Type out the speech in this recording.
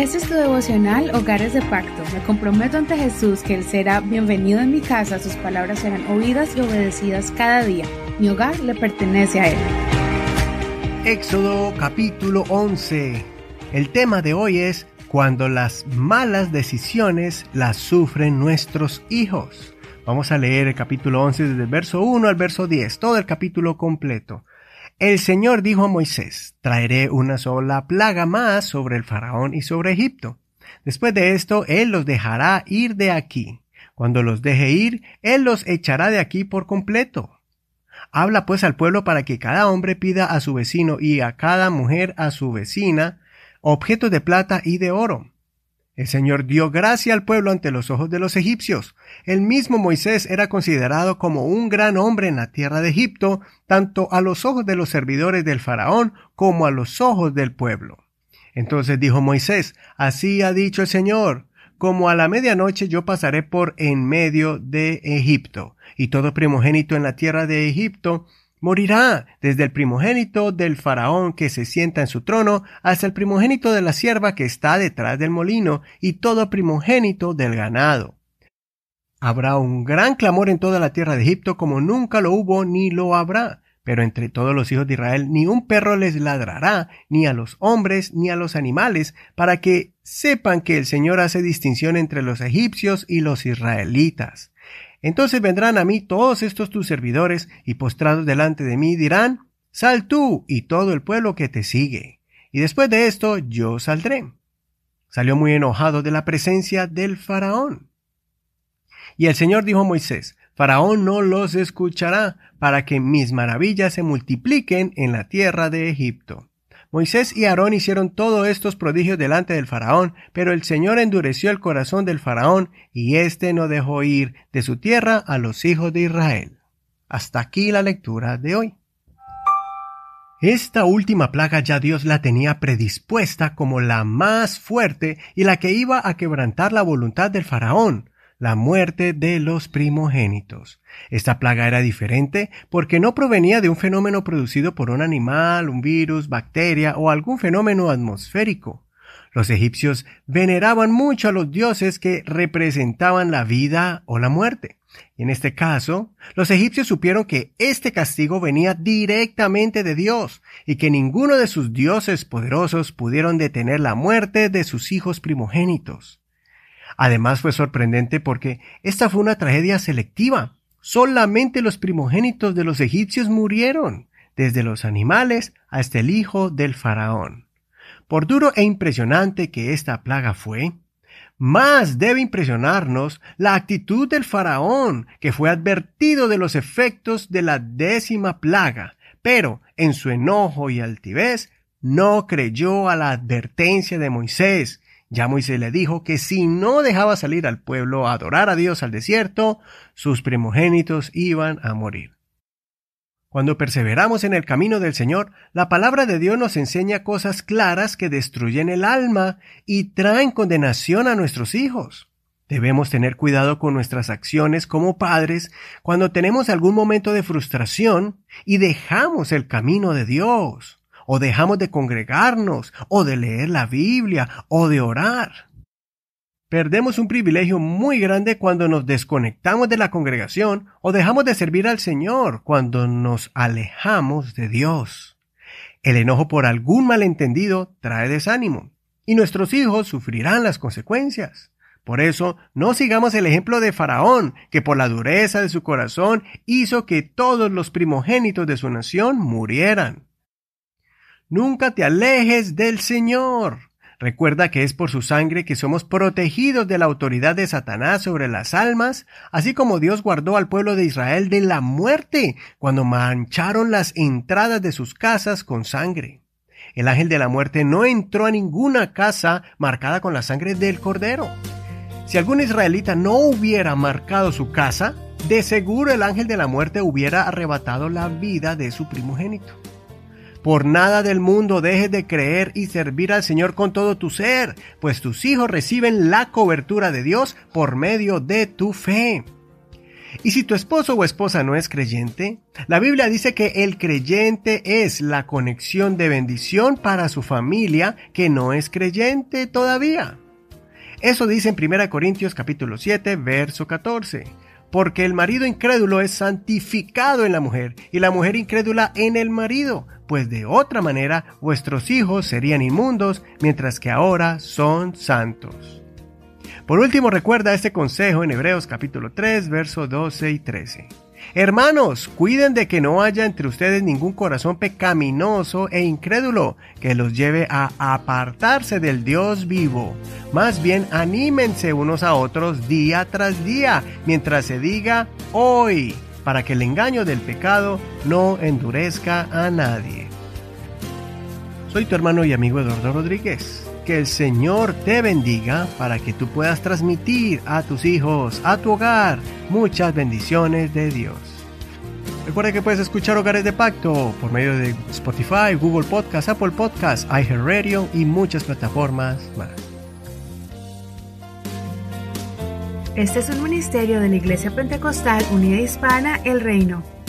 Este es tu devocional Hogares de Pacto. Me comprometo ante Jesús que Él será bienvenido en mi casa, sus palabras serán oídas y obedecidas cada día. Mi hogar le pertenece a Él. Éxodo capítulo 11. El tema de hoy es cuando las malas decisiones las sufren nuestros hijos. Vamos a leer el capítulo 11 desde el verso 1 al verso 10, todo el capítulo completo. El Señor dijo a Moisés, traeré una sola plaga más sobre el faraón y sobre Egipto. Después de esto, Él los dejará ir de aquí. Cuando los deje ir, Él los echará de aquí por completo. Habla pues al pueblo para que cada hombre pida a su vecino y a cada mujer a su vecina objetos de plata y de oro, el Señor dio gracia al pueblo ante los ojos de los egipcios. El mismo Moisés era considerado como un gran hombre en la tierra de Egipto, tanto a los ojos de los servidores del faraón como a los ojos del pueblo. Entonces dijo Moisés, Así ha dicho el Señor, como a la medianoche yo pasaré por en medio de Egipto, y todo primogénito en la tierra de Egipto Morirá desde el primogénito del faraón que se sienta en su trono hasta el primogénito de la sierva que está detrás del molino y todo primogénito del ganado. Habrá un gran clamor en toda la tierra de Egipto como nunca lo hubo ni lo habrá. Pero entre todos los hijos de Israel ni un perro les ladrará, ni a los hombres, ni a los animales, para que sepan que el Señor hace distinción entre los egipcios y los israelitas. Entonces vendrán a mí todos estos tus servidores, y postrados delante de mí dirán, Sal tú y todo el pueblo que te sigue. Y después de esto yo saldré. Salió muy enojado de la presencia del faraón. Y el Señor dijo a Moisés, Faraón no los escuchará, para que mis maravillas se multipliquen en la tierra de Egipto. Moisés y Aarón hicieron todos estos prodigios delante del faraón, pero el Señor endureció el corazón del faraón, y éste no dejó ir de su tierra a los hijos de Israel. Hasta aquí la lectura de hoy. Esta última plaga ya Dios la tenía predispuesta como la más fuerte y la que iba a quebrantar la voluntad del faraón, la muerte de los primogénitos. Esta plaga era diferente porque no provenía de un fenómeno producido por un animal, un virus, bacteria o algún fenómeno atmosférico. Los egipcios veneraban mucho a los dioses que representaban la vida o la muerte. Y en este caso, los egipcios supieron que este castigo venía directamente de Dios y que ninguno de sus dioses poderosos pudieron detener la muerte de sus hijos primogénitos. Además fue sorprendente porque esta fue una tragedia selectiva. Solamente los primogénitos de los egipcios murieron, desde los animales hasta el hijo del faraón. Por duro e impresionante que esta plaga fue, más debe impresionarnos la actitud del faraón, que fue advertido de los efectos de la décima plaga, pero en su enojo y altivez no creyó a la advertencia de Moisés, ya Moisés le dijo que si no dejaba salir al pueblo a adorar a Dios al desierto, sus primogénitos iban a morir. Cuando perseveramos en el camino del Señor, la palabra de Dios nos enseña cosas claras que destruyen el alma y traen condenación a nuestros hijos. Debemos tener cuidado con nuestras acciones como padres cuando tenemos algún momento de frustración y dejamos el camino de Dios o dejamos de congregarnos, o de leer la Biblia, o de orar. Perdemos un privilegio muy grande cuando nos desconectamos de la congregación o dejamos de servir al Señor cuando nos alejamos de Dios. El enojo por algún malentendido trae desánimo y nuestros hijos sufrirán las consecuencias. Por eso, no sigamos el ejemplo de Faraón, que por la dureza de su corazón hizo que todos los primogénitos de su nación murieran. Nunca te alejes del Señor. Recuerda que es por su sangre que somos protegidos de la autoridad de Satanás sobre las almas, así como Dios guardó al pueblo de Israel de la muerte cuando mancharon las entradas de sus casas con sangre. El ángel de la muerte no entró a ninguna casa marcada con la sangre del cordero. Si algún israelita no hubiera marcado su casa, de seguro el ángel de la muerte hubiera arrebatado la vida de su primogénito. Por nada del mundo dejes de creer y servir al Señor con todo tu ser, pues tus hijos reciben la cobertura de Dios por medio de tu fe. Y si tu esposo o esposa no es creyente, la Biblia dice que el creyente es la conexión de bendición para su familia que no es creyente todavía. Eso dice en 1 Corintios capítulo 7, verso 14. Porque el marido incrédulo es santificado en la mujer y la mujer incrédula en el marido, pues de otra manera vuestros hijos serían inmundos, mientras que ahora son santos. Por último, recuerda este consejo en Hebreos capítulo 3, versos 12 y 13. Hermanos, cuiden de que no haya entre ustedes ningún corazón pecaminoso e incrédulo que los lleve a apartarse del Dios vivo. Más bien anímense unos a otros día tras día, mientras se diga hoy, para que el engaño del pecado no endurezca a nadie. Soy tu hermano y amigo Eduardo Rodríguez que el Señor te bendiga para que tú puedas transmitir a tus hijos, a tu hogar, muchas bendiciones de Dios. Recuerda que puedes escuchar Hogares de Pacto por medio de Spotify, Google Podcast, Apple Podcast, iHeartRadio y muchas plataformas más. Este es un ministerio de la Iglesia Pentecostal Unida Hispana El Reino.